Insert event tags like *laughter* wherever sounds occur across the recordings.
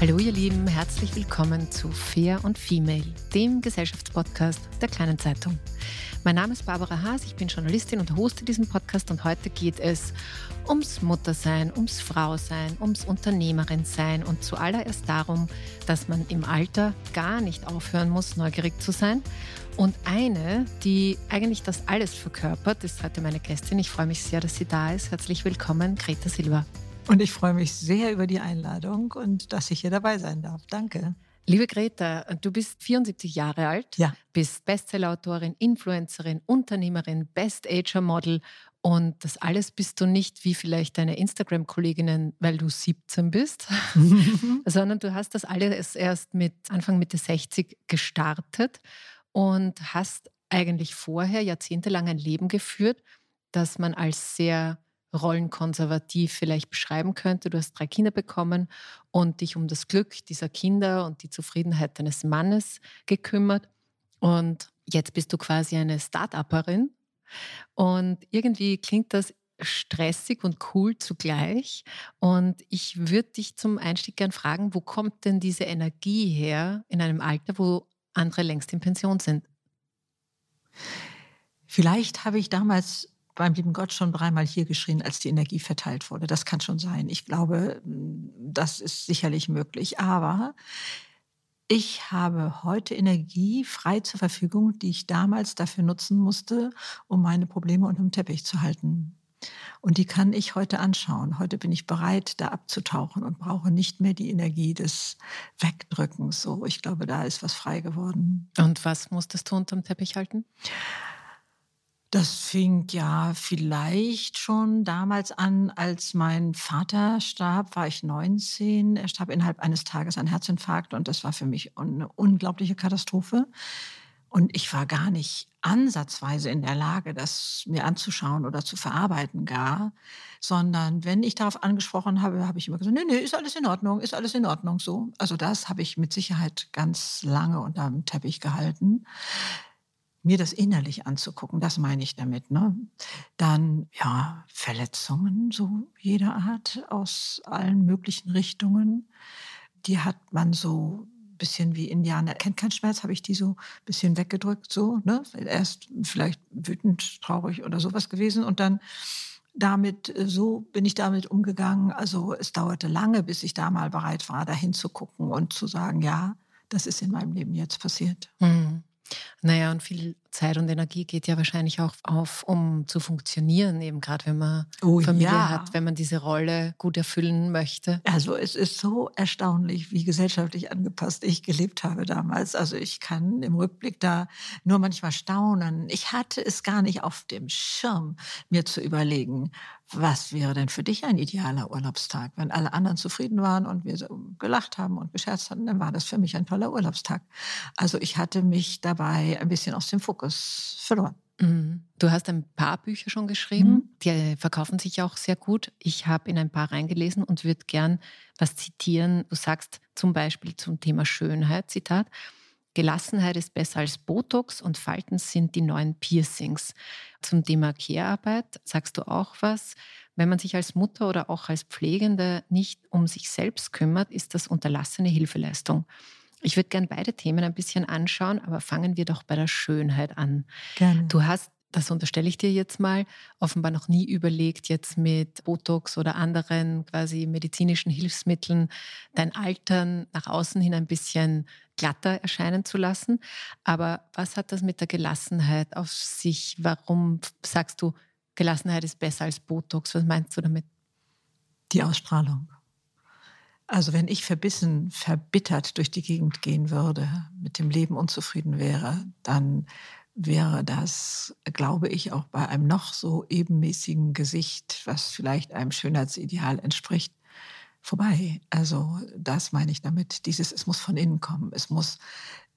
Hallo ihr Lieben, herzlich willkommen zu Fair und Female, dem Gesellschaftspodcast der kleinen Zeitung. Mein Name ist Barbara Haas, ich bin Journalistin und hoste diesen Podcast und heute geht es ums Muttersein, ums Frausein, ums Unternehmerin-Sein und zuallererst darum, dass man im Alter gar nicht aufhören muss, neugierig zu sein. Und eine, die eigentlich das alles verkörpert, ist heute meine Gästin. Ich freue mich sehr, dass sie da ist. Herzlich willkommen, Greta Silva. Und ich freue mich sehr über die Einladung und dass ich hier dabei sein darf. Danke. Liebe Greta, du bist 74 Jahre alt, ja. bist Bestsellerautorin, Influencerin, Unternehmerin, Best-Ager-Model und das alles bist du nicht wie vielleicht deine Instagram-Kolleginnen, weil du 17 bist, *laughs* sondern du hast das alles erst mit Anfang Mitte 60 gestartet und hast eigentlich vorher jahrzehntelang ein Leben geführt, das man als sehr rollenkonservativ vielleicht beschreiben könnte. Du hast drei Kinder bekommen und dich um das Glück dieser Kinder und die Zufriedenheit deines Mannes gekümmert. Und jetzt bist du quasi eine Start-Upperin. Und irgendwie klingt das stressig und cool zugleich. Und ich würde dich zum Einstieg gern fragen, wo kommt denn diese Energie her in einem Alter, wo andere längst in Pension sind? Vielleicht habe ich damals beim lieben Gott schon dreimal hier geschrien, als die Energie verteilt wurde. Das kann schon sein. Ich glaube, das ist sicherlich möglich. Aber ich habe heute Energie frei zur Verfügung, die ich damals dafür nutzen musste, um meine Probleme unter dem Teppich zu halten. Und die kann ich heute anschauen. Heute bin ich bereit, da abzutauchen und brauche nicht mehr die Energie des Wegdrückens. So, ich glaube, da ist was frei geworden. Und was musstest du unter dem Teppich halten? Das fing ja vielleicht schon damals an, als mein Vater starb, war ich 19. Er starb innerhalb eines Tages an Herzinfarkt und das war für mich eine unglaubliche Katastrophe. Und ich war gar nicht ansatzweise in der Lage, das mir anzuschauen oder zu verarbeiten gar, sondern wenn ich darauf angesprochen habe, habe ich immer gesagt, nee, nee, ist alles in Ordnung, ist alles in Ordnung so. Also das habe ich mit Sicherheit ganz lange unter dem Teppich gehalten mir das innerlich anzugucken, das meine ich damit. Ne? Dann ja, Verletzungen so jeder Art aus allen möglichen Richtungen. Die hat man so ein bisschen wie Indianer. Kennt keinen Schmerz, habe ich die so ein bisschen weggedrückt, so. Ne? Erst vielleicht wütend, traurig oder sowas gewesen und dann damit, äh, so bin ich damit umgegangen. Also es dauerte lange, bis ich da mal bereit war, da hinzugucken und zu sagen, ja, das ist in meinem Leben jetzt passiert. Mhm. Naja, und viel Zeit und Energie geht ja wahrscheinlich auch auf, um zu funktionieren, eben gerade wenn man oh, Familie ja. hat, wenn man diese Rolle gut erfüllen möchte. Also es ist so erstaunlich, wie gesellschaftlich angepasst ich gelebt habe damals. Also ich kann im Rückblick da nur manchmal staunen. Ich hatte es gar nicht auf dem Schirm, mir zu überlegen, was wäre denn für dich ein idealer Urlaubstag? Wenn alle anderen zufrieden waren und wir gelacht haben und gescherzt hatten, dann war das für mich ein toller Urlaubstag. Also ich hatte mich dabei ein bisschen aus dem Fokus verloren. Mhm. Du hast ein paar Bücher schon geschrieben, mhm. die verkaufen sich auch sehr gut. Ich habe in ein paar reingelesen und würde gern was zitieren. Du sagst zum Beispiel zum Thema Schönheit, Zitat, Gelassenheit ist besser als Botox und Falten sind die neuen Piercings. Zum Thema Care-Arbeit sagst du auch was. Wenn man sich als Mutter oder auch als Pflegende nicht um sich selbst kümmert, ist das unterlassene Hilfeleistung. Ich würde gerne beide Themen ein bisschen anschauen, aber fangen wir doch bei der Schönheit an. Gerne. Du hast das unterstelle ich dir jetzt mal, offenbar noch nie überlegt, jetzt mit Botox oder anderen quasi medizinischen Hilfsmitteln dein Altern nach außen hin ein bisschen glatter erscheinen zu lassen. Aber was hat das mit der Gelassenheit auf sich? Warum sagst du, Gelassenheit ist besser als Botox? Was meinst du damit? Die Ausstrahlung. Also wenn ich verbissen, verbittert durch die Gegend gehen würde, mit dem Leben unzufrieden wäre, dann wäre das, glaube ich, auch bei einem noch so ebenmäßigen Gesicht, was vielleicht einem Schönheitsideal entspricht, vorbei. Also das meine ich damit. Dieses, es muss von innen kommen. Es muss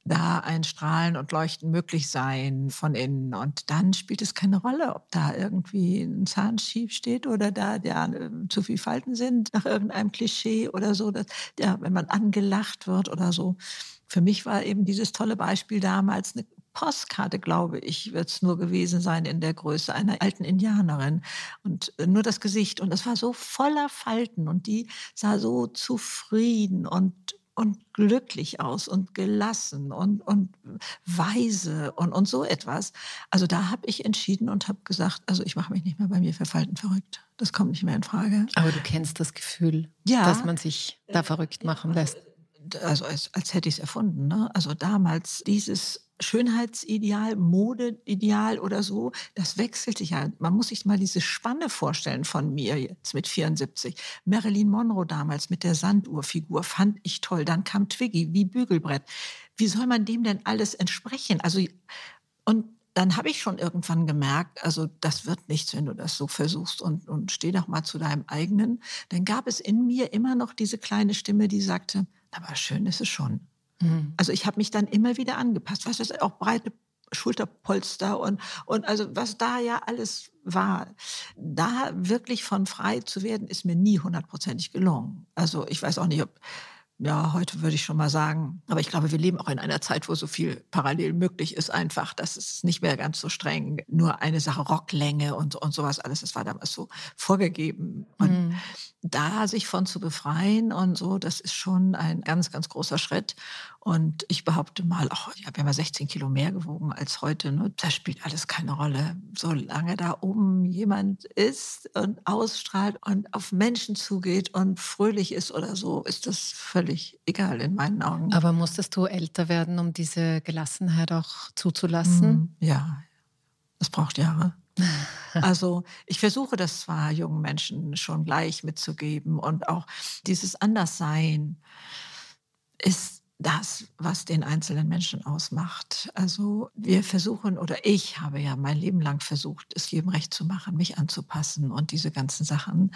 da ein Strahlen und Leuchten möglich sein von innen. Und dann spielt es keine Rolle, ob da irgendwie ein Zahn schief steht oder da ja, zu viel Falten sind nach irgendeinem Klischee oder so. Dass, ja, wenn man angelacht wird oder so. Für mich war eben dieses tolle Beispiel damals eine Postkarte, glaube ich, wird es nur gewesen sein in der Größe einer alten Indianerin. Und äh, nur das Gesicht. Und es war so voller Falten und die sah so zufrieden und und glücklich aus und gelassen und, und weise und, und so etwas. Also da habe ich entschieden und habe gesagt, also ich mache mich nicht mehr bei mir verfalten verrückt. Das kommt nicht mehr in Frage. Aber du kennst das Gefühl, ja, dass man sich da verrückt machen lässt. Also als, als hätte ich es erfunden. Ne? Also damals dieses Schönheitsideal, Modeideal oder so, das wechselt sich ja. Man muss sich mal diese Spanne vorstellen von mir jetzt mit 74. Marilyn Monroe damals mit der Sanduhrfigur fand ich toll. Dann kam Twiggy wie Bügelbrett. Wie soll man dem denn alles entsprechen? Also, und dann habe ich schon irgendwann gemerkt, also das wird nichts, wenn du das so versuchst und, und steh doch mal zu deinem eigenen. Dann gab es in mir immer noch diese kleine Stimme, die sagte, aber schön ist es schon. Mhm. Also ich habe mich dann immer wieder angepasst. Was ist auch breite Schulterpolster und, und also was da ja alles war. Da wirklich von frei zu werden, ist mir nie hundertprozentig gelungen. Also ich weiß auch nicht, ob ja, heute würde ich schon mal sagen, aber ich glaube, wir leben auch in einer Zeit, wo so viel parallel möglich ist, einfach. Das ist nicht mehr ganz so streng. Nur eine Sache, Rocklänge und, und sowas alles, das war damals so vorgegeben. Und mhm. da sich von zu befreien und so, das ist schon ein ganz, ganz großer Schritt. Und ich behaupte mal, auch, ich habe ja mal 16 Kilo mehr gewogen als heute. Ne? Das spielt alles keine Rolle. Solange da oben jemand ist und ausstrahlt und auf Menschen zugeht und fröhlich ist oder so, ist das völlig egal in meinen Augen. Aber musstest du älter werden, um diese Gelassenheit auch zuzulassen? Mhm, ja, das braucht Jahre. *laughs* Also ich versuche das zwar jungen Menschen schon gleich mitzugeben und auch dieses Anderssein ist das, was den einzelnen Menschen ausmacht. Also wir versuchen, oder ich habe ja mein Leben lang versucht, es jedem recht zu machen, mich anzupassen und diese ganzen Sachen.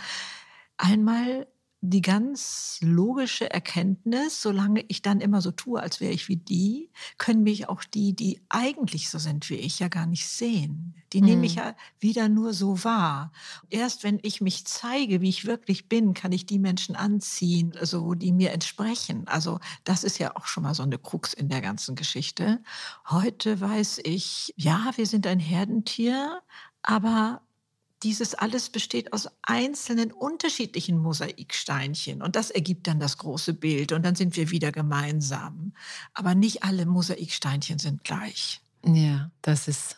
Einmal die ganz logische Erkenntnis, solange ich dann immer so tue, als wäre ich wie die, können mich auch die, die eigentlich so sind wie ich, ja gar nicht sehen. Die mhm. nehme ich mhm. ja wieder nur so wahr. Erst wenn ich mich zeige, wie ich wirklich bin, kann ich die Menschen anziehen, also die mir entsprechen. Also das ist ja auch schon mal so eine Krux in der ganzen Geschichte. Heute weiß ich, ja, wir sind ein Herdentier, aber dieses alles besteht aus einzelnen unterschiedlichen Mosaiksteinchen und das ergibt dann das große Bild und dann sind wir wieder gemeinsam. Aber nicht alle Mosaiksteinchen sind gleich. Ja, das ist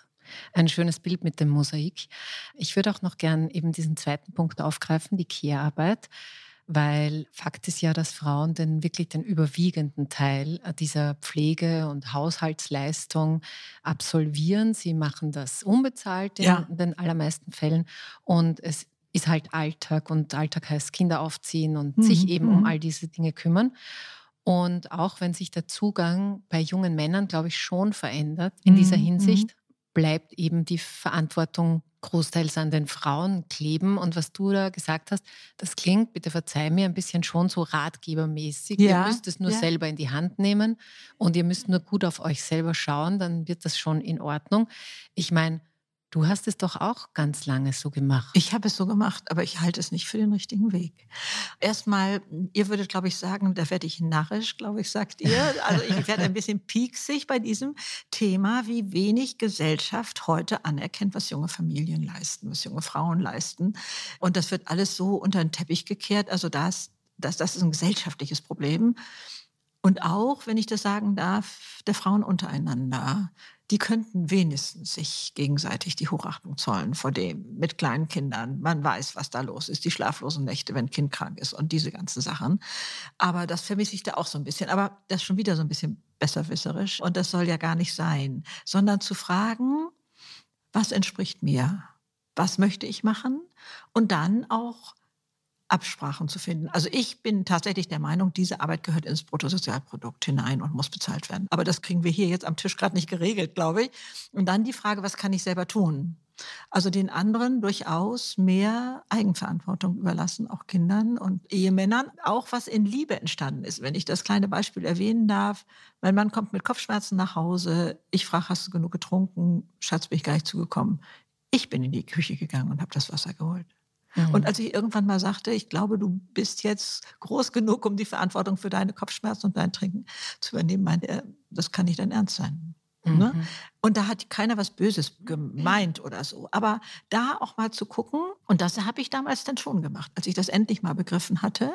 ein schönes Bild mit dem Mosaik. Ich würde auch noch gern eben diesen zweiten Punkt aufgreifen, die Care-Arbeit weil Fakt ist ja, dass Frauen den wirklich den überwiegenden Teil äh, dieser Pflege- und Haushaltsleistung absolvieren. Sie machen das unbezahlt in ja. den allermeisten Fällen und es ist halt Alltag und Alltag heißt Kinder aufziehen und mhm. sich eben um mhm. all diese Dinge kümmern. Und auch wenn sich der Zugang bei jungen Männern, glaube ich, schon verändert in dieser mhm. Hinsicht, bleibt eben die Verantwortung großteils an den Frauen kleben. Und was du da gesagt hast, das klingt, bitte verzeih mir, ein bisschen schon so ratgebermäßig. Ja, ihr müsst es nur ja. selber in die Hand nehmen und ihr müsst nur gut auf euch selber schauen, dann wird das schon in Ordnung. Ich meine, Du hast es doch auch ganz lange so gemacht. Ich habe es so gemacht, aber ich halte es nicht für den richtigen Weg. Erstmal, ihr würdet, glaube ich, sagen, da werde ich narrisch, glaube ich, sagt ihr. Also ich werde ein bisschen pieksig bei diesem Thema, wie wenig Gesellschaft heute anerkennt, was junge Familien leisten, was junge Frauen leisten. Und das wird alles so unter den Teppich gekehrt. Also das, das, das ist ein gesellschaftliches Problem. Und auch, wenn ich das sagen darf, der Frauen untereinander die könnten wenigstens sich gegenseitig die Hochachtung zollen vor dem mit kleinen Kindern. Man weiß, was da los ist, die schlaflosen Nächte, wenn Kind krank ist und diese ganzen Sachen. Aber das vermisse ich da auch so ein bisschen. Aber das ist schon wieder so ein bisschen besserwisserisch und das soll ja gar nicht sein, sondern zu fragen, was entspricht mir? Was möchte ich machen? Und dann auch Absprachen zu finden. Also ich bin tatsächlich der Meinung, diese Arbeit gehört ins Bruttosozialprodukt hinein und muss bezahlt werden. Aber das kriegen wir hier jetzt am Tisch gerade nicht geregelt, glaube ich. Und dann die Frage, was kann ich selber tun? Also den anderen durchaus mehr Eigenverantwortung überlassen, auch Kindern und Ehemännern, auch was in Liebe entstanden ist. Wenn ich das kleine Beispiel erwähnen darf, mein Mann kommt mit Kopfschmerzen nach Hause, ich frage, hast du genug getrunken? Schatz, bin ich gar nicht zugekommen. Ich bin in die Küche gegangen und habe das Wasser geholt. Mhm. Und als ich irgendwann mal sagte, ich glaube, du bist jetzt groß genug, um die Verantwortung für deine Kopfschmerzen und dein Trinken zu übernehmen, meinte er, das kann nicht dein Ernst sein. Ne? Mhm. Und da hat keiner was Böses gemeint oder so. Aber da auch mal zu gucken, und das habe ich damals dann schon gemacht, als ich das endlich mal begriffen hatte,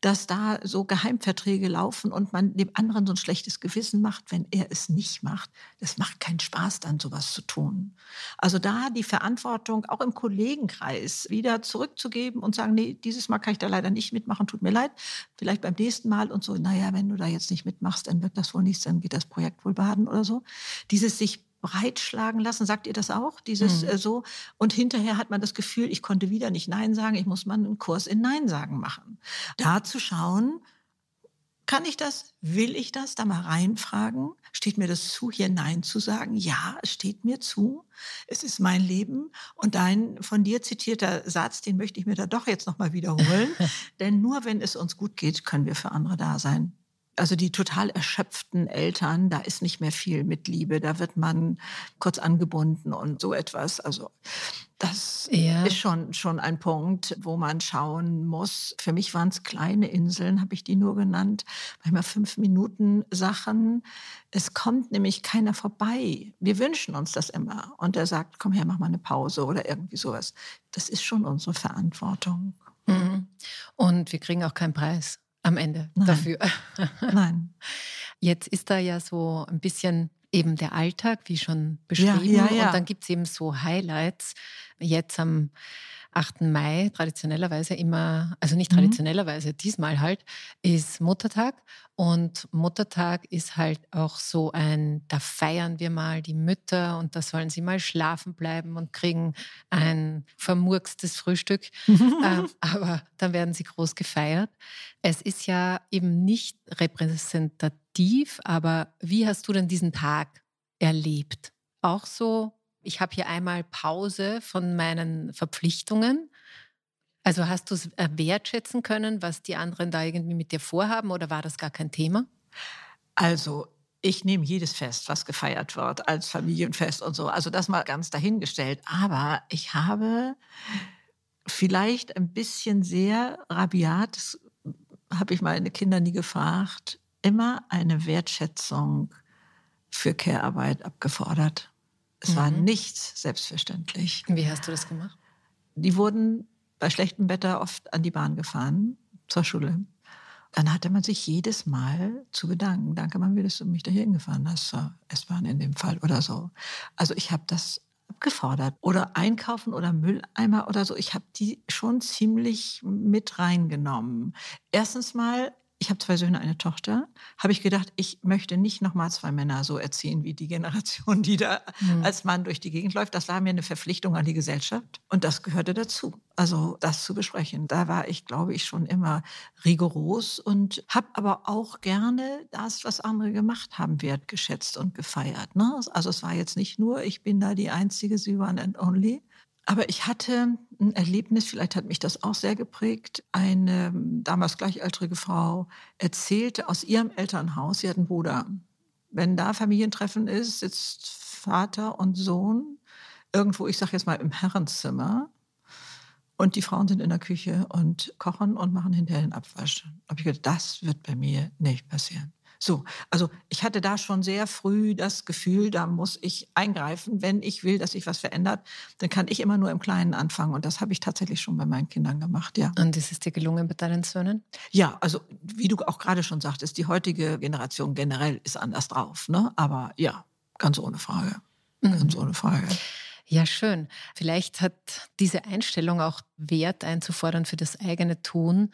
dass da so Geheimverträge laufen und man dem anderen so ein schlechtes Gewissen macht, wenn er es nicht macht. Das macht keinen Spaß, dann sowas zu tun. Also da die Verantwortung auch im Kollegenkreis wieder zurückzugeben und sagen, nee, dieses Mal kann ich da leider nicht mitmachen, tut mir leid. Vielleicht beim nächsten Mal und so, naja, wenn du da jetzt nicht mitmachst, dann wird das wohl nichts, dann geht das Projekt wohl baden oder so. Dieses sich breitschlagen lassen. Sagt ihr das auch? Dieses mhm. äh, so. Und hinterher hat man das Gefühl, ich konnte wieder nicht Nein sagen. Ich muss mal einen Kurs in Nein sagen machen. Da zu schauen, kann ich das? Will ich das? Da mal reinfragen. Steht mir das zu, hier Nein zu sagen? Ja, es steht mir zu. Es ist mein Leben. Und dein von dir zitierter Satz, den möchte ich mir da doch jetzt nochmal wiederholen. *laughs* Denn nur wenn es uns gut geht, können wir für andere da sein also die total erschöpften Eltern, da ist nicht mehr viel mit Liebe, da wird man kurz angebunden und so etwas. Also das ja. ist schon, schon ein Punkt, wo man schauen muss. Für mich waren es kleine Inseln, habe ich die nur genannt, manchmal fünf Minuten Sachen. Es kommt nämlich keiner vorbei. Wir wünschen uns das immer. Und er sagt, komm her, mach mal eine Pause oder irgendwie sowas. Das ist schon unsere Verantwortung. Mhm. Und wir kriegen auch keinen Preis am Ende Nein. dafür. *laughs* Nein. Jetzt ist da ja so ein bisschen eben der Alltag, wie schon beschrieben. Ja, ja, ja. Und dann gibt es eben so Highlights. Jetzt am 8. Mai, traditionellerweise immer, also nicht mhm. traditionellerweise, mhm. diesmal halt, ist Muttertag. Und Muttertag ist halt auch so ein, da feiern wir mal die Mütter und da sollen sie mal schlafen bleiben und kriegen ein vermurkstes Frühstück. *laughs* ähm, aber dann werden sie groß gefeiert. Es ist ja eben nicht repräsentativ, aber wie hast du denn diesen Tag erlebt? Auch so ich habe hier einmal Pause von meinen Verpflichtungen. Also hast du es äh, wertschätzen können, was die anderen da irgendwie mit dir vorhaben oder war das gar kein Thema? Also ich nehme jedes Fest, was gefeiert wird, als Familienfest und so. Also das mal ganz dahingestellt. Aber ich habe vielleicht ein bisschen sehr rabiat, das habe ich meine Kinder nie gefragt, immer eine Wertschätzung für Care-Arbeit abgefordert. Es mhm. war nichts selbstverständlich. Wie hast du das gemacht? Die wurden bei schlechtem Wetter oft an die Bahn gefahren zur Schule. Dann hatte man sich jedes Mal zu bedanken. Danke, Mami, dass du mich da hingefahren hast zur S-Bahn in dem Fall oder so. Also ich habe das abgefordert. Oder einkaufen oder Mülleimer oder so. Ich habe die schon ziemlich mit reingenommen. Erstens mal ich habe zwei Söhne, eine Tochter, habe ich gedacht, ich möchte nicht nochmal zwei Männer so erziehen wie die Generation, die da mhm. als Mann durch die Gegend läuft. Das war mir eine Verpflichtung an die Gesellschaft und das gehörte dazu. Also das zu besprechen. Da war ich, glaube ich, schon immer rigoros und habe aber auch gerne das, was andere gemacht haben, wertgeschätzt und gefeiert. Ne? Also es war jetzt nicht nur, ich bin da die Einzige, sie waren and only, aber ich hatte ein Erlebnis, vielleicht hat mich das auch sehr geprägt. Eine damals gleichaltrige Frau erzählte aus ihrem Elternhaus, sie hat einen Bruder. Wenn da Familientreffen ist, sitzt Vater und Sohn irgendwo, ich sage jetzt mal, im Herrenzimmer. Und die Frauen sind in der Küche und kochen und machen hinterher den Abwasch. Habe ich gedacht, das wird bei mir nicht passieren. So, also ich hatte da schon sehr früh das Gefühl, da muss ich eingreifen. Wenn ich will, dass sich was verändert, dann kann ich immer nur im Kleinen anfangen. Und das habe ich tatsächlich schon bei meinen Kindern gemacht, ja. Und ist es dir gelungen bei deinen Söhnen? Ja, also wie du auch gerade schon sagtest, die heutige Generation generell ist anders drauf. Ne? Aber ja, ganz ohne Frage. Ganz mhm. ohne Frage. Ja, schön. Vielleicht hat diese Einstellung auch Wert einzufordern für das eigene Tun,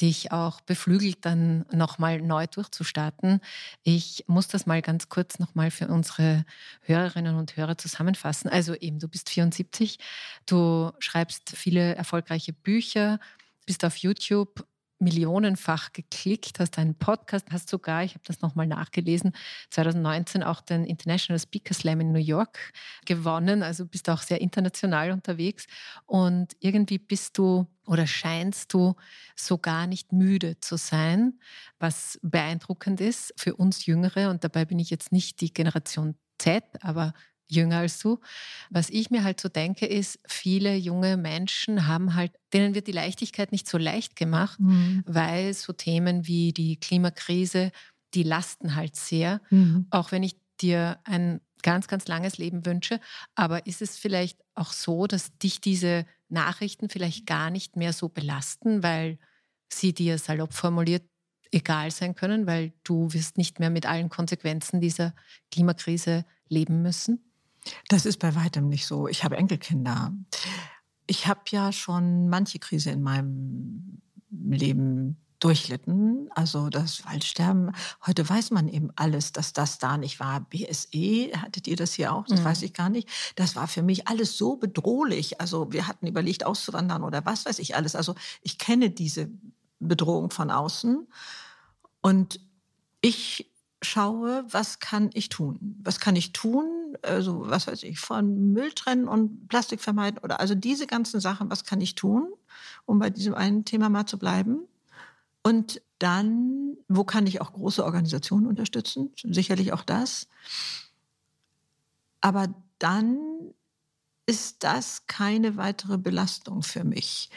dich auch beflügelt, dann nochmal neu durchzustarten. Ich muss das mal ganz kurz nochmal für unsere Hörerinnen und Hörer zusammenfassen. Also eben, du bist 74, du schreibst viele erfolgreiche Bücher, bist auf YouTube millionenfach geklickt, hast einen Podcast, hast sogar, ich habe das nochmal nachgelesen, 2019 auch den International Speaker Slam in New York gewonnen, also bist auch sehr international unterwegs. Und irgendwie bist du oder scheinst du sogar nicht müde zu sein, was beeindruckend ist für uns Jüngere. Und dabei bin ich jetzt nicht die Generation Z, aber jünger als du. Was ich mir halt so denke, ist, viele junge Menschen haben halt, denen wird die Leichtigkeit nicht so leicht gemacht, mhm. weil so Themen wie die Klimakrise, die lasten halt sehr. Mhm. Auch wenn ich dir ein ganz, ganz langes Leben wünsche. Aber ist es vielleicht auch so, dass dich diese Nachrichten vielleicht gar nicht mehr so belasten, weil sie dir salopp formuliert egal sein können, weil du wirst nicht mehr mit allen Konsequenzen dieser Klimakrise leben müssen? Das ist bei weitem nicht so. Ich habe Enkelkinder. Ich habe ja schon manche Krise in meinem Leben durchlitten, also das Waldsterben. Heute weiß man eben alles, dass das da nicht war. BSE, hattet ihr das hier auch? Das mhm. weiß ich gar nicht. Das war für mich alles so bedrohlich. Also wir hatten überlegt, auszuwandern oder was weiß ich alles. Also ich kenne diese Bedrohung von außen. Und ich schaue, was kann ich tun? Was kann ich tun? Also, was weiß ich, von Müll trennen und Plastik vermeiden oder also diese ganzen Sachen, was kann ich tun, um bei diesem einen Thema mal zu bleiben? Und dann, wo kann ich auch große Organisationen unterstützen? Sicherlich auch das. Aber dann ist das keine weitere Belastung für mich.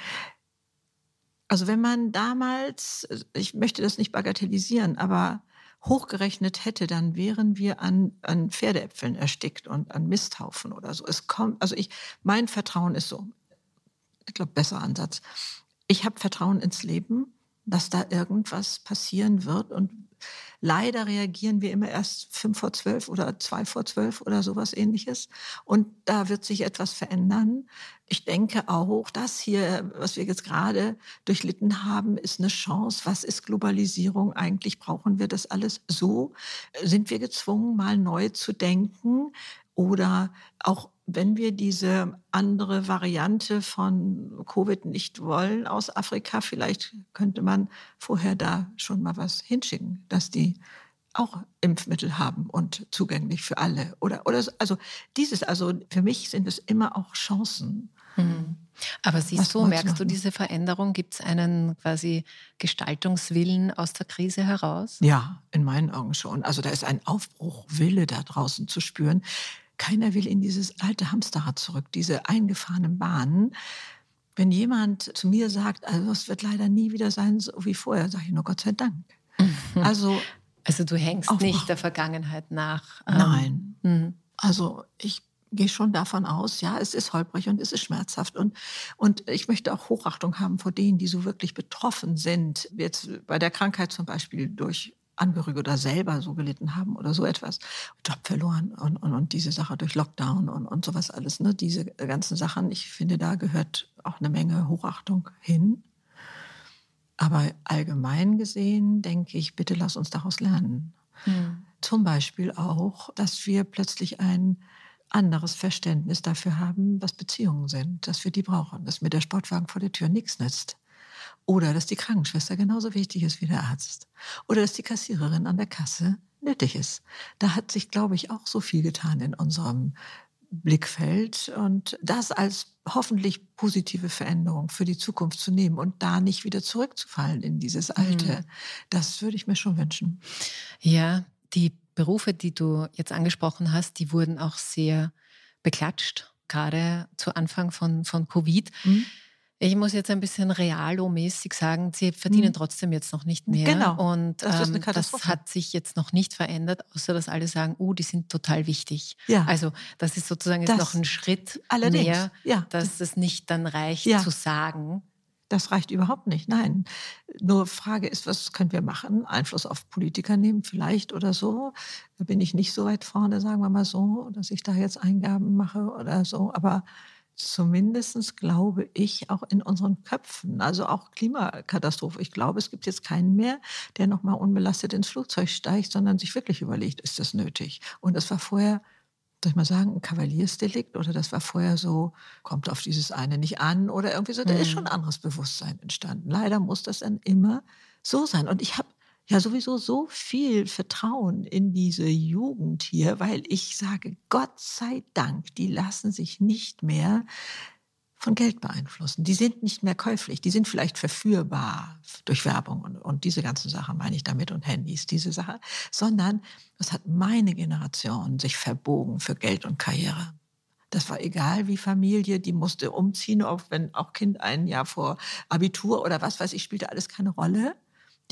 Also wenn man damals, ich möchte das nicht bagatellisieren, aber hochgerechnet hätte, dann wären wir an, an Pferdeäpfeln erstickt und an Misthaufen oder so. Es kommt, also ich, mein Vertrauen ist so, ich glaube, besser Ansatz. Ich habe Vertrauen ins Leben, dass da irgendwas passieren wird und Leider reagieren wir immer erst fünf vor zwölf oder zwei vor zwölf oder sowas ähnliches. Und da wird sich etwas verändern. Ich denke auch, das hier, was wir jetzt gerade durchlitten haben, ist eine Chance. Was ist Globalisierung eigentlich? Brauchen wir das alles so? Sind wir gezwungen, mal neu zu denken? Oder auch wenn wir diese andere Variante von Covid nicht wollen aus Afrika, vielleicht könnte man vorher da schon mal was hinschicken, dass die auch Impfmittel haben und zugänglich für alle. Oder, oder also dieses, also für mich sind es immer auch Chancen. Mhm. Aber siehst du, merkst du diese Veränderung? Gibt es einen quasi Gestaltungswillen aus der Krise heraus? Ja, in meinen Augen schon. Also da ist ein Aufbruchwille da draußen zu spüren. Keiner will in dieses alte Hamsterrad zurück, diese eingefahrenen Bahnen. Wenn jemand zu mir sagt, also es wird leider nie wieder sein so wie vorher, sage ich nur Gott sei Dank. Also, also du hängst Aufbruch. nicht der Vergangenheit nach. Ähm, Nein. Mhm. Also ich gehe schon davon aus, ja, es ist holprig und es ist schmerzhaft. Und, und ich möchte auch Hochachtung haben vor denen, die so wirklich betroffen sind. Jetzt bei der Krankheit zum Beispiel durch Angehörige oder selber so gelitten haben oder so etwas, Job verloren und, und, und diese Sache durch Lockdown und, und sowas alles. Ne? Diese ganzen Sachen, ich finde, da gehört auch eine Menge Hochachtung hin. Aber allgemein gesehen denke ich, bitte lass uns daraus lernen. Hm. Zum Beispiel auch, dass wir plötzlich ein anderes Verständnis dafür haben, was Beziehungen sind, dass wir die brauchen, dass mir der Sportwagen vor der Tür nichts nützt. Oder dass die Krankenschwester genauso wichtig ist wie der Arzt. Oder dass die Kassiererin an der Kasse nötig ist. Da hat sich, glaube ich, auch so viel getan in unserem Blickfeld und das als hoffentlich positive Veränderung für die Zukunft zu nehmen und da nicht wieder zurückzufallen in dieses Alte, mhm. das würde ich mir schon wünschen. Ja, die Berufe, die du jetzt angesprochen hast, die wurden auch sehr beklatscht gerade zu Anfang von, von Covid. Mhm. Ich muss jetzt ein bisschen realomäßig sagen, sie verdienen mhm. trotzdem jetzt noch nicht mehr. Genau. Und das, ähm, das, hat sich jetzt noch nicht verändert, außer dass alle sagen, oh, die sind total wichtig. Ja. Also das ist sozusagen jetzt noch ein Schritt allerdings. mehr, ja. dass es nicht dann reicht ja. zu sagen. Das reicht überhaupt nicht. Nein. Nur Frage ist, was können wir machen? Einfluss auf Politiker nehmen vielleicht oder so. Da bin ich nicht so weit vorne, sagen wir mal so, dass ich da jetzt Eingaben mache oder so. Aber zumindest glaube ich auch in unseren Köpfen, also auch Klimakatastrophe. Ich glaube, es gibt jetzt keinen mehr, der nochmal unbelastet ins Flugzeug steigt, sondern sich wirklich überlegt, ist das nötig? Und das war vorher, soll ich mal sagen, ein Kavaliersdelikt oder das war vorher so, kommt auf dieses eine nicht an oder irgendwie so, da ist schon ein mhm. anderes Bewusstsein entstanden. Leider muss das dann immer so sein. Und ich habe ja sowieso so viel Vertrauen in diese Jugend hier, weil ich sage, Gott sei Dank, die lassen sich nicht mehr von Geld beeinflussen. Die sind nicht mehr käuflich, die sind vielleicht verführbar durch Werbung und, und diese ganzen Sachen meine ich damit und Handys, diese Sache, sondern das hat meine Generation sich verbogen für Geld und Karriere. Das war egal wie Familie, die musste umziehen, auch wenn auch Kind ein Jahr vor Abitur oder was weiß ich, spielte alles keine Rolle.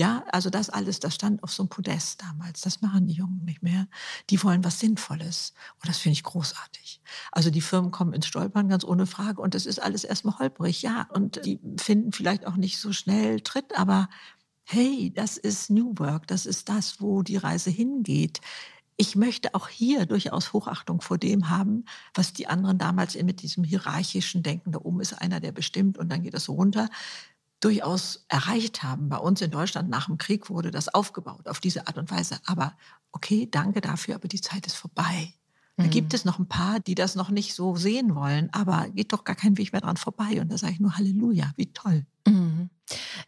Ja, also das alles, das stand auf so einem Podest damals. Das machen die Jungen nicht mehr. Die wollen was Sinnvolles. Und das finde ich großartig. Also die Firmen kommen ins Stolpern, ganz ohne Frage. Und das ist alles erstmal holprig, ja. Und die finden vielleicht auch nicht so schnell Tritt, aber hey, das ist New Work. Das ist das, wo die Reise hingeht. Ich möchte auch hier durchaus Hochachtung vor dem haben, was die anderen damals mit diesem hierarchischen Denken, da oben ist einer, der bestimmt und dann geht das so runter durchaus erreicht haben. Bei uns in Deutschland nach dem Krieg wurde das aufgebaut auf diese Art und Weise. Aber okay, danke dafür, aber die Zeit ist vorbei. Da mhm. gibt es noch ein paar, die das noch nicht so sehen wollen, aber geht doch gar kein Weg mehr dran vorbei. Und da sage ich nur Halleluja, wie toll. Mhm.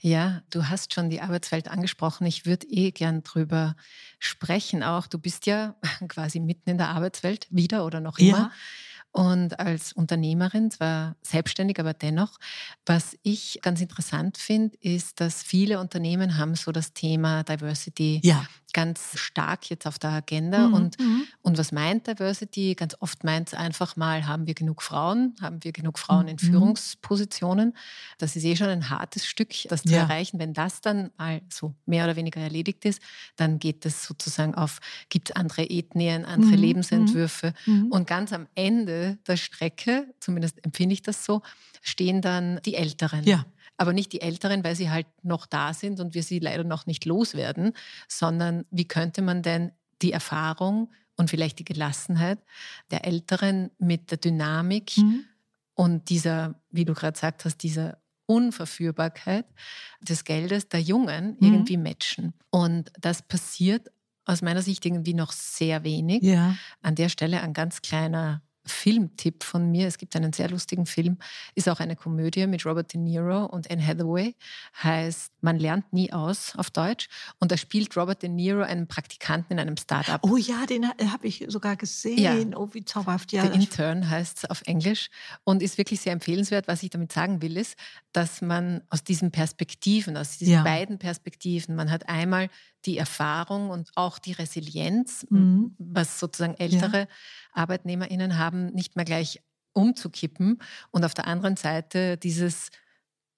Ja, du hast schon die Arbeitswelt angesprochen. Ich würde eh gern drüber sprechen auch. Du bist ja *laughs* quasi mitten in der Arbeitswelt, wieder oder noch immer. Ja. Und als Unternehmerin, zwar selbstständig, aber dennoch, was ich ganz interessant finde, ist, dass viele Unternehmen haben so das Thema Diversity ja ganz stark jetzt auf der Agenda. Mhm. Und, mhm. und was meint Diversity? Ganz oft meint es einfach mal, haben wir genug Frauen? Haben wir genug Frauen in mhm. Führungspositionen? Das ist eh schon ein hartes Stück, das zu ja. erreichen. Wenn das dann mal so mehr oder weniger erledigt ist, dann geht es sozusagen auf, gibt es andere Ethnien, andere mhm. Lebensentwürfe. Mhm. Und ganz am Ende der Strecke, zumindest empfinde ich das so, stehen dann die Älteren. Ja aber nicht die Älteren, weil sie halt noch da sind und wir sie leider noch nicht loswerden, sondern wie könnte man denn die Erfahrung und vielleicht die Gelassenheit der Älteren mit der Dynamik mhm. und dieser, wie du gerade gesagt hast, dieser Unverführbarkeit des Geldes der Jungen mhm. irgendwie matchen. Und das passiert aus meiner Sicht irgendwie noch sehr wenig. Ja. An der Stelle ein ganz kleiner Filmtipp von mir. Es gibt einen sehr lustigen Film, ist auch eine Komödie mit Robert De Niro und Anne Hathaway, heißt Man lernt nie aus auf Deutsch. Und da spielt Robert De Niro einen Praktikanten in einem Startup. Oh ja, den habe ich sogar gesehen. Ja. Oh, wie zauberhaft. Ja, The Intern heißt es auf Englisch und ist wirklich sehr empfehlenswert. Was ich damit sagen will, ist, dass man aus diesen Perspektiven, aus diesen ja. beiden Perspektiven, man hat einmal die Erfahrung und auch die Resilienz, mhm. was sozusagen ältere ja. ArbeitnehmerInnen haben, nicht mehr gleich umzukippen. Und auf der anderen Seite dieses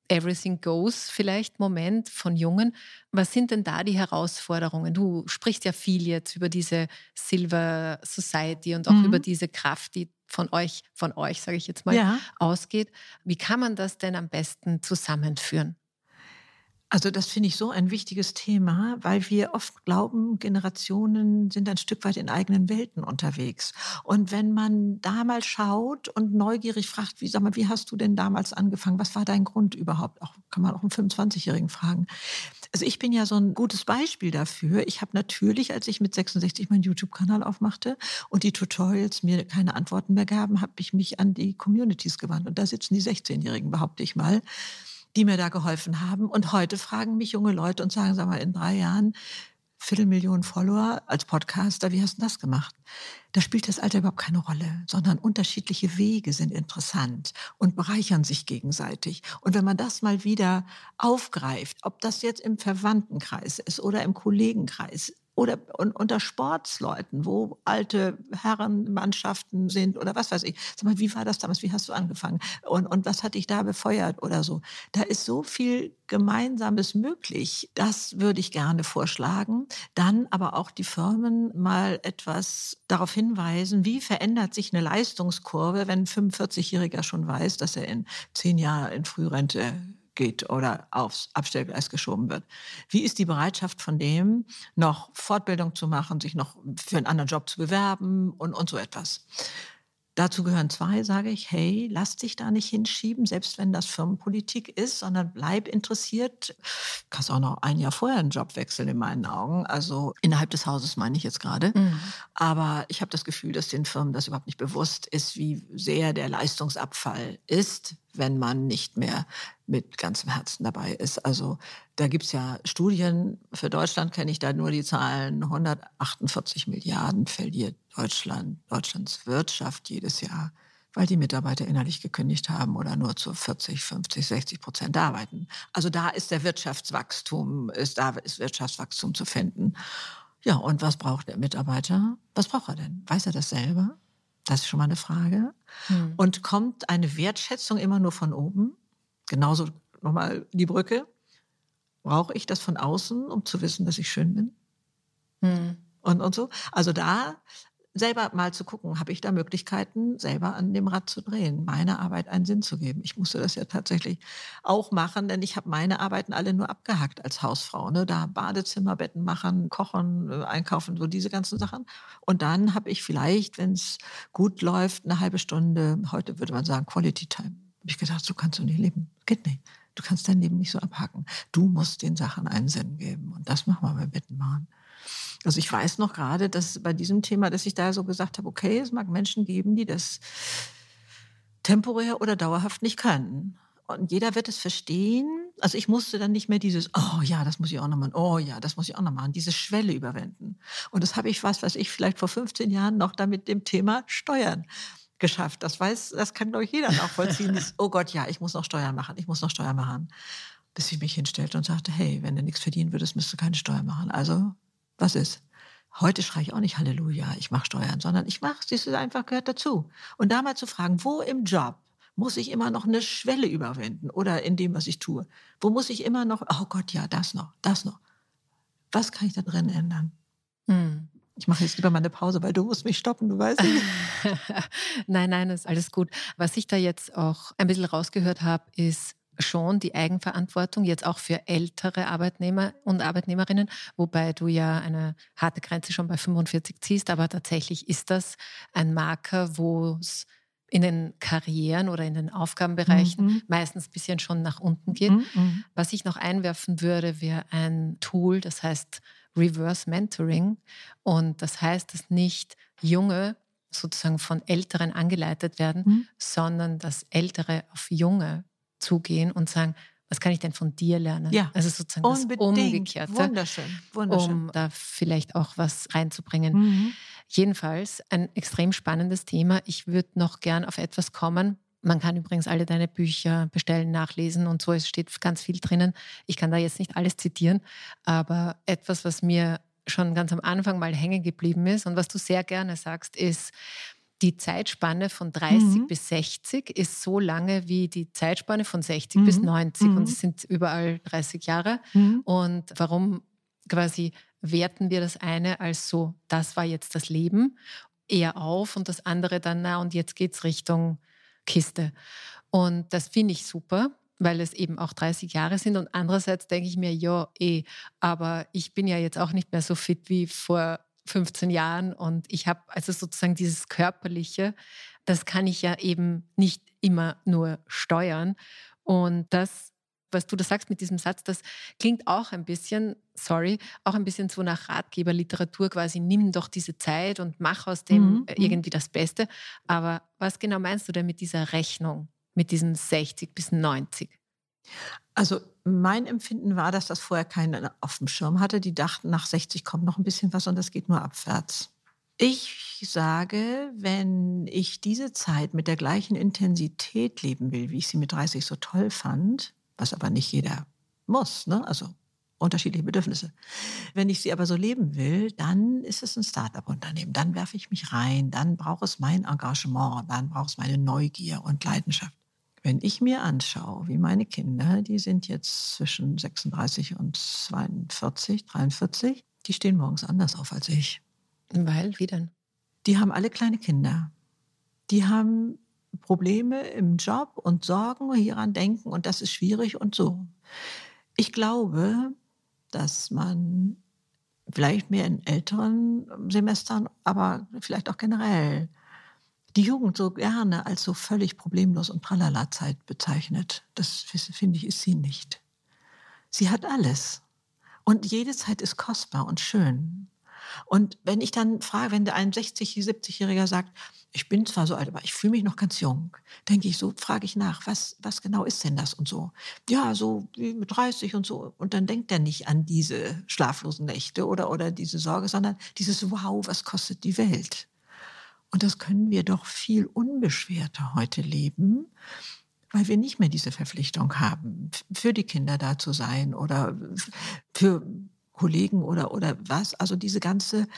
Everything Goes vielleicht Moment von Jungen. Was sind denn da die Herausforderungen? Du sprichst ja viel jetzt über diese Silver Society und auch mhm. über diese Kraft, die von euch, von euch, sage ich jetzt mal, ja. ausgeht. Wie kann man das denn am besten zusammenführen? Also das finde ich so ein wichtiges Thema, weil wir oft glauben, Generationen sind ein Stück weit in eigenen Welten unterwegs. Und wenn man da mal schaut und neugierig fragt, wie, sag mal, wie hast du denn damals angefangen? Was war dein Grund überhaupt? Auch, kann man auch einen 25-Jährigen fragen. Also ich bin ja so ein gutes Beispiel dafür. Ich habe natürlich, als ich mit 66 meinen YouTube-Kanal aufmachte und die Tutorials mir keine Antworten mehr gaben, habe ich mich an die Communities gewandt. Und da sitzen die 16-Jährigen, behaupte ich mal die mir da geholfen haben. Und heute fragen mich junge Leute und sagen, sag mal, in drei Jahren Viertelmillion Follower als Podcaster, wie hast du das gemacht? Da spielt das Alter überhaupt keine Rolle, sondern unterschiedliche Wege sind interessant und bereichern sich gegenseitig. Und wenn man das mal wieder aufgreift, ob das jetzt im Verwandtenkreis ist oder im Kollegenkreis, oder unter Sportsleuten, wo alte Herrenmannschaften sind oder was weiß ich. Sag mal, wie war das damals? Wie hast du angefangen? Und, und was hat dich da befeuert oder so? Da ist so viel Gemeinsames möglich. Das würde ich gerne vorschlagen. Dann aber auch die Firmen mal etwas darauf hinweisen, wie verändert sich eine Leistungskurve, wenn ein 45-Jähriger schon weiß, dass er in zehn Jahren in Frührente geht oder aufs Abstellgleis geschoben wird. Wie ist die Bereitschaft von dem, noch Fortbildung zu machen, sich noch für einen anderen Job zu bewerben und, und so etwas? Dazu gehören zwei, sage ich, hey, lass dich da nicht hinschieben, selbst wenn das Firmenpolitik ist, sondern bleib interessiert. Kannst auch noch ein Jahr vorher einen Job wechseln in meinen Augen. Also innerhalb des Hauses meine ich jetzt gerade. Mhm. Aber ich habe das Gefühl, dass den Firmen das überhaupt nicht bewusst ist, wie sehr der Leistungsabfall ist, wenn man nicht mehr mit ganzem Herzen dabei ist. Also da gibt es ja Studien, für Deutschland kenne ich da nur die Zahlen, 148 Milliarden verliert Deutschland, Deutschlands Wirtschaft jedes Jahr, weil die Mitarbeiter innerlich gekündigt haben oder nur zu 40, 50, 60 Prozent arbeiten. Also da ist der Wirtschaftswachstum, ist, da ist Wirtschaftswachstum zu finden. Ja, und was braucht der Mitarbeiter? Was braucht er denn? Weiß er das selber? Das ist schon mal eine Frage. Hm. Und kommt eine Wertschätzung immer nur von oben? Genauso nochmal die Brücke. Brauche ich das von außen, um zu wissen, dass ich schön bin? Hm. Und, und so. Also da selber mal zu gucken, habe ich da Möglichkeiten, selber an dem Rad zu drehen, meiner Arbeit einen Sinn zu geben. Ich musste das ja tatsächlich auch machen, denn ich habe meine Arbeiten alle nur abgehackt als Hausfrau. Ne? Da Badezimmer, Betten machen, kochen, äh, einkaufen, so diese ganzen Sachen. Und dann habe ich vielleicht, wenn es gut läuft, eine halbe Stunde, heute würde man sagen Quality Time. Habe ich gedacht, so kannst du nicht leben. Geht nicht. Du kannst dein Leben nicht so abhaken. Du musst den Sachen einen Sinn geben. Und das machen wir bei Betten machen. Also ich weiß noch gerade, dass bei diesem Thema, dass ich da so gesagt habe, okay, es mag Menschen geben, die das temporär oder dauerhaft nicht können. Und jeder wird es verstehen. Also ich musste dann nicht mehr dieses, oh ja, das muss ich auch noch machen, oh ja, das muss ich auch noch machen, diese Schwelle überwinden. Und das habe ich, was weiß ich, vielleicht vor 15 Jahren noch damit dem Thema Steuern geschafft. Das weiß, das kann doch jeder nachvollziehen. Dieses, oh Gott, ja, ich muss noch Steuern machen, ich muss noch Steuern machen. Bis ich mich hinstellte und sagte, hey, wenn du nichts verdienen würdest, müsstest du keine Steuern machen. Also was ist? Heute schreie ich auch nicht Halleluja, ich mache Steuern, sondern ich mache, du, einfach gehört dazu. Und da mal zu fragen, wo im Job muss ich immer noch eine Schwelle überwinden oder in dem, was ich tue? Wo muss ich immer noch, oh Gott, ja, das noch, das noch. Was kann ich da drin ändern? Hm. Ich mache jetzt lieber mal eine Pause, weil du musst mich stoppen, du weißt nicht. *laughs* nein, nein, das ist alles gut. Was ich da jetzt auch ein bisschen rausgehört habe, ist, schon die Eigenverantwortung, jetzt auch für ältere Arbeitnehmer und Arbeitnehmerinnen, wobei du ja eine harte Grenze schon bei 45 ziehst, aber tatsächlich ist das ein Marker, wo es in den Karrieren oder in den Aufgabenbereichen mhm. meistens ein bisschen schon nach unten geht. Mhm, mhm. Was ich noch einwerfen würde, wäre ein Tool, das heißt Reverse Mentoring. Und das heißt, dass nicht junge sozusagen von Älteren angeleitet werden, mhm. sondern dass Ältere auf junge zugehen und sagen, was kann ich denn von dir lernen? Ja, also sozusagen Unbedingt. das Umgekehrte, wunderschön, wunderschön. um da vielleicht auch was reinzubringen. Mhm. Jedenfalls ein extrem spannendes Thema. Ich würde noch gern auf etwas kommen. Man kann übrigens alle deine Bücher bestellen, nachlesen und so. Es steht ganz viel drinnen. Ich kann da jetzt nicht alles zitieren, aber etwas, was mir schon ganz am Anfang mal hängen geblieben ist und was du sehr gerne sagst, ist, die Zeitspanne von 30 mhm. bis 60 ist so lange wie die Zeitspanne von 60 mhm. bis 90 mhm. und es sind überall 30 Jahre. Mhm. Und warum quasi werten wir das eine als so, das war jetzt das Leben, eher auf und das andere dann, na und jetzt geht es Richtung Kiste. Und das finde ich super, weil es eben auch 30 Jahre sind. Und andererseits denke ich mir, ja, eh, aber ich bin ja jetzt auch nicht mehr so fit wie vor 15 Jahren und ich habe also sozusagen dieses Körperliche, das kann ich ja eben nicht immer nur steuern. Und das, was du da sagst mit diesem Satz, das klingt auch ein bisschen, sorry, auch ein bisschen so nach Ratgeberliteratur quasi, nimm doch diese Zeit und mach aus dem mhm. Äh, mhm. irgendwie das Beste. Aber was genau meinst du denn mit dieser Rechnung, mit diesen 60 bis 90? Also mein Empfinden war, dass das vorher keiner auf dem Schirm hatte. Die dachten, nach 60 kommt noch ein bisschen was und das geht nur abwärts. Ich sage, wenn ich diese Zeit mit der gleichen Intensität leben will, wie ich sie mit 30 so toll fand, was aber nicht jeder muss, ne? also unterschiedliche Bedürfnisse. Wenn ich sie aber so leben will, dann ist es ein Start-up-Unternehmen. Dann werfe ich mich rein, dann braucht es mein Engagement, dann braucht es meine Neugier und Leidenschaft. Wenn ich mir anschaue, wie meine Kinder, die sind jetzt zwischen 36 und 42, 43, die stehen morgens anders auf als ich. Weil, wie denn? Die haben alle kleine Kinder. Die haben Probleme im Job und Sorgen hieran denken und das ist schwierig und so. Ich glaube, dass man vielleicht mehr in älteren Semestern, aber vielleicht auch generell die Jugend so gerne als so völlig problemlos und Pralala-Zeit bezeichnet. Das finde ich ist sie nicht. Sie hat alles. Und jede Zeit ist kostbar und schön. Und wenn ich dann frage, wenn ein 60-, 70-Jähriger sagt, ich bin zwar so alt, aber ich fühle mich noch ganz jung, denke ich so, frage ich nach, was, was genau ist denn das und so? Ja, so wie mit 30 und so. Und dann denkt er nicht an diese schlaflosen Nächte oder, oder diese Sorge, sondern dieses Wow, was kostet die Welt? Und das können wir doch viel unbeschwerter heute leben, weil wir nicht mehr diese Verpflichtung haben, für die Kinder da zu sein oder für Kollegen oder, oder was. Also diese ganze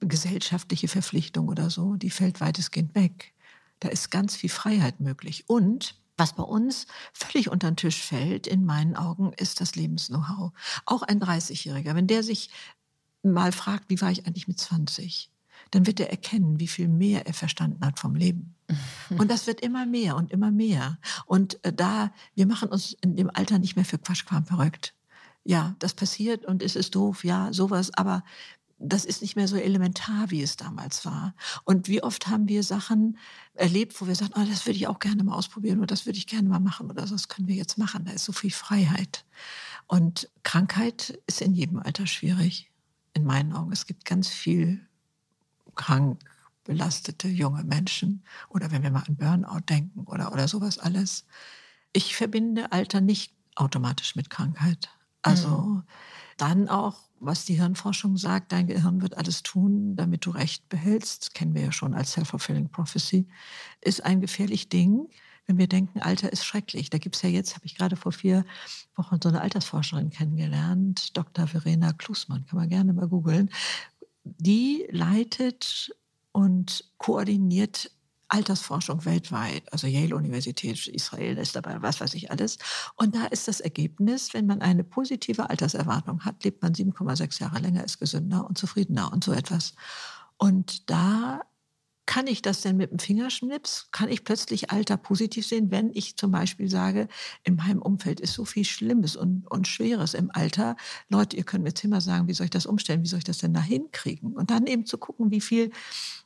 gesellschaftliche Verpflichtung oder so, die fällt weitestgehend weg. Da ist ganz viel Freiheit möglich. Und was bei uns völlig unter den Tisch fällt, in meinen Augen, ist das Lebensknow-how. Auch ein 30-Jähriger, wenn der sich mal fragt, wie war ich eigentlich mit 20? Dann wird er erkennen, wie viel mehr er verstanden hat vom Leben. *laughs* Und das wird immer mehr und immer mehr. Und äh, da, wir machen uns in dem Alter nicht mehr für Quatschquam verrückt ja, das passiert und es ist doof, ja, sowas, aber das ist nicht mehr so elementar, wie es damals war. Und wie oft haben wir Sachen erlebt, wo wir sagen, oh, das würde ich auch gerne mal ausprobieren oder das würde ich gerne mal machen oder das können wir jetzt machen. Da ist so viel Freiheit. Und Krankheit ist in jedem Alter schwierig, in meinen Augen. Es gibt ganz viel krank belastete junge Menschen oder wenn wir mal an Burnout denken oder, oder sowas alles. Ich verbinde Alter nicht automatisch mit Krankheit. Also mhm. dann auch, was die Hirnforschung sagt, dein Gehirn wird alles tun, damit du Recht behältst, das kennen wir ja schon als Self-Fulfilling Prophecy, ist ein gefährlich Ding, wenn wir denken, Alter ist schrecklich. Da gibt es ja jetzt, habe ich gerade vor vier Wochen so eine Altersforscherin kennengelernt, Dr. Verena Klusmann, kann man gerne mal googeln. Die leitet und koordiniert Altersforschung weltweit, also Yale-Universität, Israel ist dabei, was weiß ich alles. Und da ist das Ergebnis, wenn man eine positive Alterserwartung hat, lebt man 7,6 Jahre länger, ist gesünder und zufriedener und so etwas. Und da kann ich das denn mit dem Fingerschnips? Kann ich plötzlich Alter positiv sehen, wenn ich zum Beispiel sage, in meinem Umfeld ist so viel Schlimmes und, und Schweres im Alter. Leute, ihr könnt mir jetzt immer sagen, wie soll ich das umstellen? Wie soll ich das denn da hinkriegen? Und dann eben zu gucken, wie viel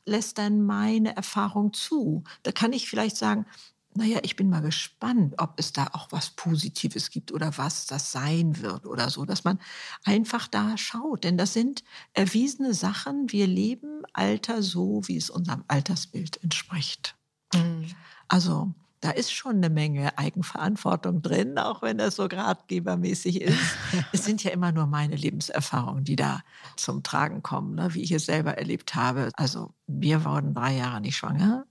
lässt dann meine Erfahrung zu? Da kann ich vielleicht sagen, naja, ich bin mal gespannt, ob es da auch was Positives gibt oder was das sein wird oder so, dass man einfach da schaut. Denn das sind erwiesene Sachen. Wir leben Alter so, wie es unserem Altersbild entspricht. Mhm. Also da ist schon eine Menge Eigenverantwortung drin, auch wenn das so gradgebermäßig ist. *laughs* es sind ja immer nur meine Lebenserfahrungen, die da zum Tragen kommen, ne, wie ich es selber erlebt habe. Also wir wurden drei Jahre nicht schwanger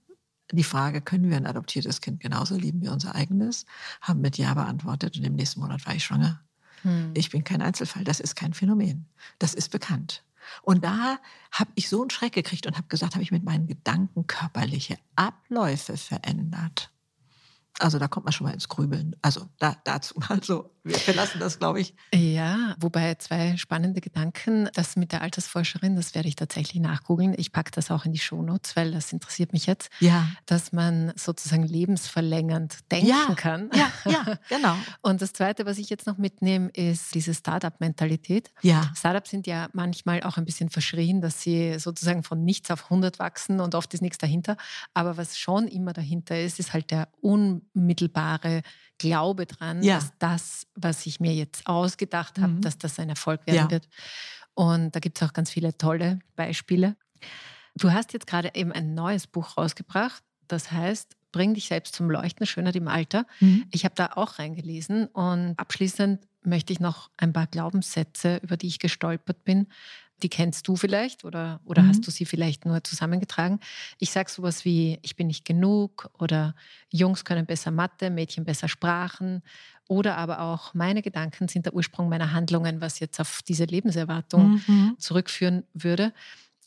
die Frage, können wir ein adoptiertes Kind genauso lieben wie unser eigenes, haben mit Ja beantwortet und im nächsten Monat war ich schwanger. Hm. Ich bin kein Einzelfall, das ist kein Phänomen. Das ist bekannt. Und da habe ich so einen Schreck gekriegt und habe gesagt, habe ich mit meinen Gedanken körperliche Abläufe verändert. Also da kommt man schon mal ins Grübeln. Also da, dazu *laughs* mal so. Wir verlassen das, glaube ich. Ja, wobei zwei spannende Gedanken. Das mit der Altersforscherin, das werde ich tatsächlich nachgoogeln. Ich packe das auch in die Shownotes, weil das interessiert mich jetzt. Ja. Dass man sozusagen lebensverlängernd denken ja. kann. Ja, ja, *laughs* genau. Und das Zweite, was ich jetzt noch mitnehme, ist diese Startup-Mentalität. Ja. Startups sind ja manchmal auch ein bisschen verschrien, dass sie sozusagen von nichts auf 100 wachsen und oft ist nichts dahinter. Aber was schon immer dahinter ist, ist halt der un unmittelbare Glaube dran, ja. dass das, was ich mir jetzt ausgedacht habe, mhm. dass das ein Erfolg werden ja. wird. Und da gibt es auch ganz viele tolle Beispiele. Du hast jetzt gerade eben ein neues Buch rausgebracht, das heißt Bring dich selbst zum Leuchten, Schönheit im Alter. Mhm. Ich habe da auch reingelesen und abschließend möchte ich noch ein paar Glaubenssätze, über die ich gestolpert bin, die kennst du vielleicht oder, oder mhm. hast du sie vielleicht nur zusammengetragen. Ich sage sowas wie, ich bin nicht genug oder Jungs können besser Mathe, Mädchen besser Sprachen Oder aber auch meine Gedanken sind der Ursprung meiner Handlungen, was jetzt auf diese Lebenserwartung mhm. zurückführen würde.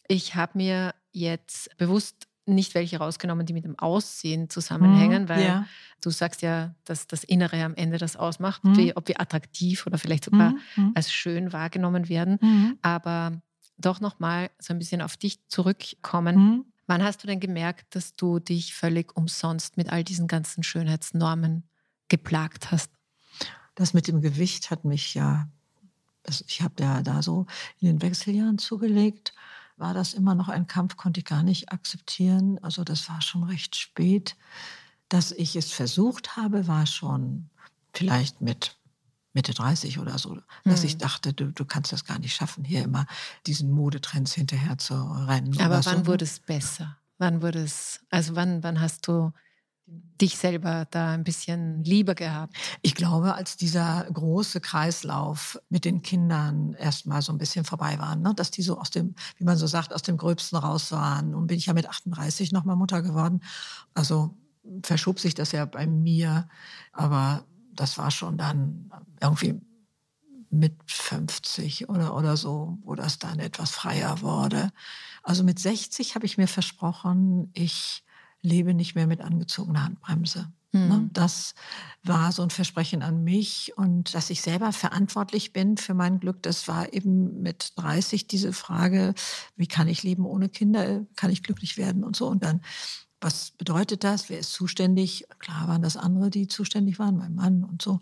Ich habe mir jetzt bewusst nicht welche rausgenommen, die mit dem Aussehen zusammenhängen, mhm, weil ja. du sagst ja, dass das Innere am Ende das ausmacht, mhm. wie, ob wir attraktiv oder vielleicht sogar mhm. mhm. als schön wahrgenommen werden. Mhm. Aber doch nochmal so ein bisschen auf dich zurückkommen. Mhm. Wann hast du denn gemerkt, dass du dich völlig umsonst mit all diesen ganzen Schönheitsnormen geplagt hast? Das mit dem Gewicht hat mich ja, also ich habe ja da so in den Wechseljahren zugelegt war das immer noch ein Kampf, konnte ich gar nicht akzeptieren. Also das war schon recht spät. Dass ich es versucht habe, war schon vielleicht mit Mitte 30 oder so, dass mhm. ich dachte, du, du kannst das gar nicht schaffen, hier immer diesen Modetrends hinterher zu rennen. Aber wann so. wurde es besser? Wann wurde es, also wann, wann hast du dich selber da ein bisschen lieber gehabt? Ich glaube, als dieser große Kreislauf mit den Kindern erstmal so ein bisschen vorbei war, ne? dass die so aus dem, wie man so sagt, aus dem Gröbsten raus waren. Und bin ich ja mit 38 nochmal Mutter geworden. Also verschob sich das ja bei mir. Aber das war schon dann irgendwie mit 50 oder, oder so, wo das dann etwas freier wurde. Also mit 60 habe ich mir versprochen, ich lebe nicht mehr mit angezogener Handbremse. Mhm. Das war so ein Versprechen an mich und dass ich selber verantwortlich bin für mein Glück, das war eben mit 30 diese Frage, wie kann ich leben ohne Kinder, kann ich glücklich werden und so. Und dann was bedeutet das? Wer ist zuständig? Klar waren das andere, die zuständig waren, mein Mann und so.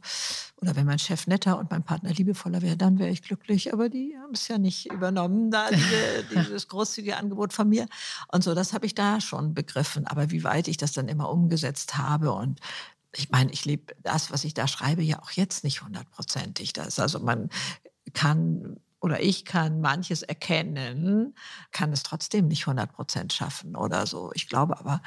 Oder wenn mein Chef netter und mein Partner liebevoller wäre, dann wäre ich glücklich. Aber die haben es ja nicht übernommen, da diese, *laughs* dieses großzügige Angebot von mir. Und so, das habe ich da schon begriffen. Aber wie weit ich das dann immer umgesetzt habe und ich meine, ich lebe das, was ich da schreibe, ja auch jetzt nicht hundertprozentig. Das also man kann oder ich kann manches erkennen, kann es trotzdem nicht 100 Prozent schaffen oder so. Ich glaube aber,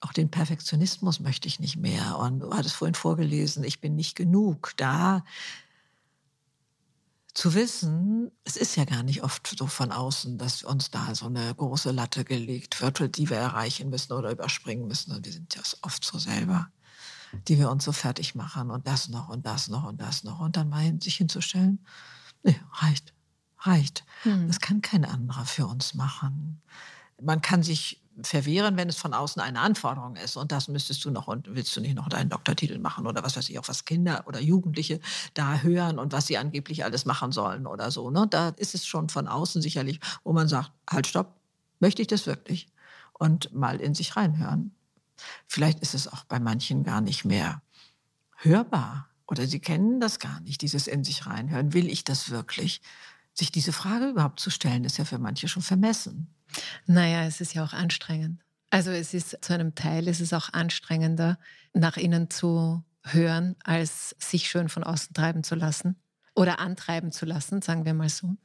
auch den Perfektionismus möchte ich nicht mehr. Und du hattest vorhin vorgelesen, ich bin nicht genug da. Zu wissen, es ist ja gar nicht oft so von außen, dass uns da so eine große Latte gelegt wird, die wir erreichen müssen oder überspringen müssen. Und wir sind ja oft so selber, die wir uns so fertig machen und das noch und das noch und das noch. Und dann mal sich hinzustellen, nee, reicht reicht. Hm. Das kann kein anderer für uns machen. Man kann sich verwehren, wenn es von außen eine Anforderung ist. Und das müsstest du noch und willst du nicht noch deinen Doktortitel machen oder was weiß ich, auch was Kinder oder Jugendliche da hören und was sie angeblich alles machen sollen oder so. Ne? Da ist es schon von außen sicherlich, wo man sagt, halt, stopp, möchte ich das wirklich? Und mal in sich reinhören. Vielleicht ist es auch bei manchen gar nicht mehr hörbar oder sie kennen das gar nicht, dieses in sich reinhören. Will ich das wirklich? Sich diese Frage überhaupt zu stellen, ist ja für manche schon vermessen. Naja, es ist ja auch anstrengend. Also es ist zu einem Teil, es ist auch anstrengender, nach innen zu hören, als sich schön von außen treiben zu lassen oder antreiben zu lassen, sagen wir mal so.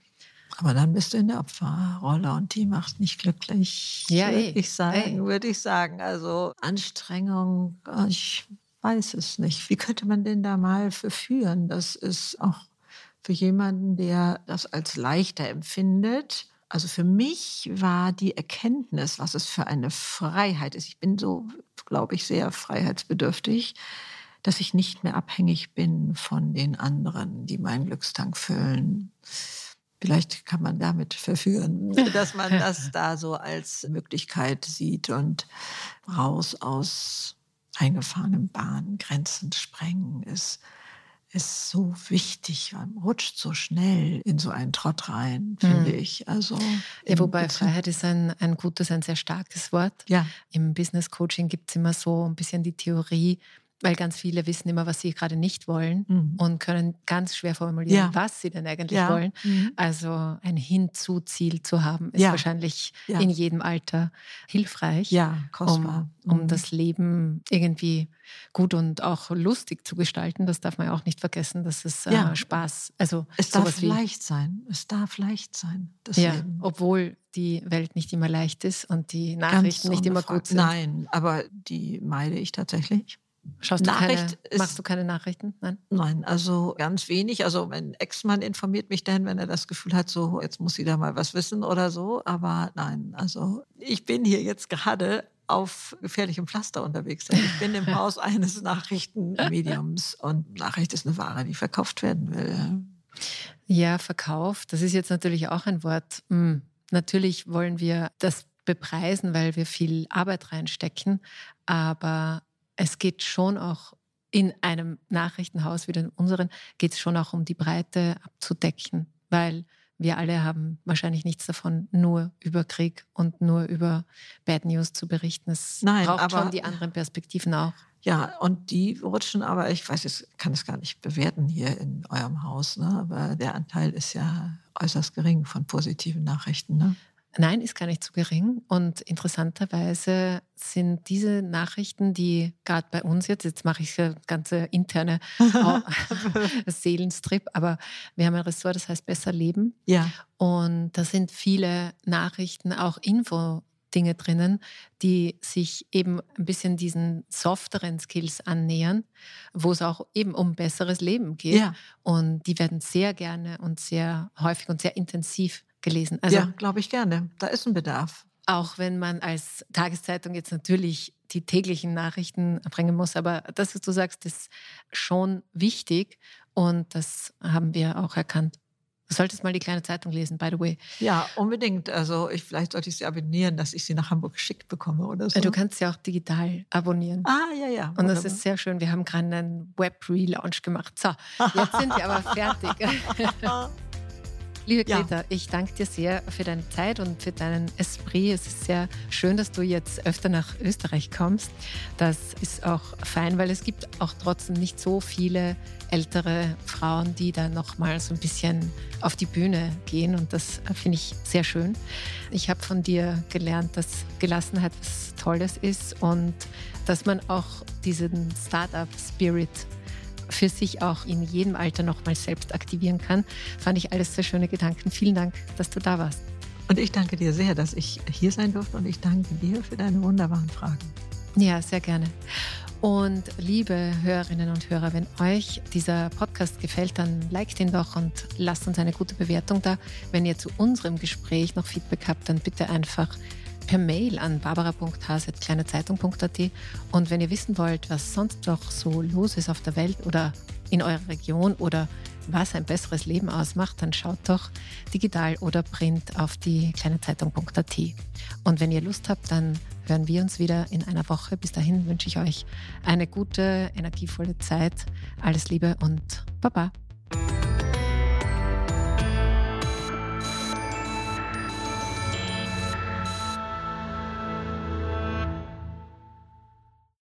Aber dann bist du in der Opferrolle und die macht nicht glücklich. Ja, würde ich sagen, würde ich sagen. Also Anstrengung, ich weiß es nicht. Wie könnte man denn da mal verführen? Das ist auch für jemanden, der das als leichter empfindet. Also für mich war die Erkenntnis, was es für eine Freiheit ist. Ich bin so, glaube ich, sehr freiheitsbedürftig, dass ich nicht mehr abhängig bin von den anderen, die meinen Glückstank füllen. Vielleicht kann man damit verführen, *laughs* dass man das da so als Möglichkeit sieht und raus aus eingefahrenen Bahnen, Grenzen sprengen ist ist so wichtig. Man rutscht so schnell in so einen Trott rein, finde hm. ich. Also ja, wobei Freiheit ist ein, ein gutes, ein sehr starkes Wort. Ja. Im Business Coaching gibt es immer so ein bisschen die Theorie, weil ganz viele wissen immer, was sie gerade nicht wollen mhm. und können ganz schwer formulieren, ja. was sie denn eigentlich ja. wollen. Mhm. Also ein Hinzu-Ziel zu haben, ist ja. wahrscheinlich in jedem Alter hilfreich, um, um mhm. das Leben irgendwie gut und auch lustig zu gestalten. Das darf man ja auch nicht vergessen, dass es äh, Spaß, also es darf leicht sein. Es darf leicht sein. Das ja, Leben. obwohl die Welt nicht immer leicht ist und die Nachrichten nicht immer gut sind. Nein, aber die meide ich tatsächlich. Schaust du Nachricht keine, machst du keine Nachrichten? Nein? Nein, also ganz wenig. Also mein Ex-Mann informiert mich dann, wenn er das Gefühl hat, so jetzt muss sie da mal was wissen oder so. Aber nein, also ich bin hier jetzt gerade auf gefährlichem Pflaster unterwegs sein. Ich bin im *laughs* Haus eines Nachrichtenmediums und Nachricht ist eine Ware, die verkauft werden will. Ja, Verkauf, das ist jetzt natürlich auch ein Wort. Hm. Natürlich wollen wir das bepreisen, weil wir viel Arbeit reinstecken, aber es geht schon auch in einem Nachrichtenhaus wie in unseren, geht es schon auch um die Breite abzudecken, weil wir alle haben wahrscheinlich nichts davon, nur über Krieg und nur über Bad News zu berichten. Es Nein, braucht aber, schon die anderen Perspektiven auch. Ja, und die rutschen aber, ich weiß, ich kann es gar nicht bewerten hier in eurem Haus, ne? aber der Anteil ist ja äußerst gering von positiven Nachrichten. Ne? Nein, ist gar nicht zu gering. Und interessanterweise sind diese Nachrichten, die gerade bei uns jetzt, jetzt mache ich eine ganze interne *laughs* Seelenstrip, aber wir haben ein Ressort, das heißt Besser Leben. Ja. Und da sind viele Nachrichten, auch Info. Dinge drinnen, die sich eben ein bisschen diesen softeren Skills annähern, wo es auch eben um besseres Leben geht. Ja. Und die werden sehr gerne und sehr häufig und sehr intensiv gelesen. Also, ja, glaube ich gerne. Da ist ein Bedarf. Auch wenn man als Tageszeitung jetzt natürlich die täglichen Nachrichten bringen muss, aber das, was du sagst, ist schon wichtig und das haben wir auch erkannt. Du solltest mal die kleine Zeitung lesen, by the way. Ja, unbedingt. Also ich, vielleicht sollte ich sie abonnieren, dass ich sie nach Hamburg geschickt bekomme oder so. Du kannst sie auch digital abonnieren. Ah, ja, ja. Und das ist sehr schön. Wir haben gerade einen Web-Relaunch gemacht. So, jetzt sind wir aber *laughs* fertig. *laughs* Liebe Greta, ja. ich danke dir sehr für deine Zeit und für deinen Esprit. Es ist sehr schön, dass du jetzt öfter nach Österreich kommst. Das ist auch fein, weil es gibt auch trotzdem nicht so viele ältere Frauen, die da noch mal so ein bisschen auf die Bühne gehen und das finde ich sehr schön. Ich habe von dir gelernt, dass Gelassenheit was Tolles ist und dass man auch diesen Startup-Spirit für sich auch in jedem Alter nochmal selbst aktivieren kann. Fand ich alles sehr schöne Gedanken. Vielen Dank, dass du da warst. Und ich danke dir sehr, dass ich hier sein durfte und ich danke dir für deine wunderbaren Fragen. Ja, sehr gerne. Und liebe Hörerinnen und Hörer, wenn euch dieser Podcast gefällt, dann liked ihn doch und lasst uns eine gute Bewertung da. Wenn ihr zu unserem Gespräch noch Feedback habt, dann bitte einfach per Mail an barbara.has.kleinezeitung.at. Und wenn ihr wissen wollt, was sonst noch so los ist auf der Welt oder in eurer Region oder was ein besseres Leben ausmacht, dann schaut doch digital oder print auf die kleinezeitung.at. Und wenn ihr Lust habt, dann hören wir uns wieder in einer Woche. Bis dahin wünsche ich euch eine gute, energievolle Zeit. Alles Liebe und Baba.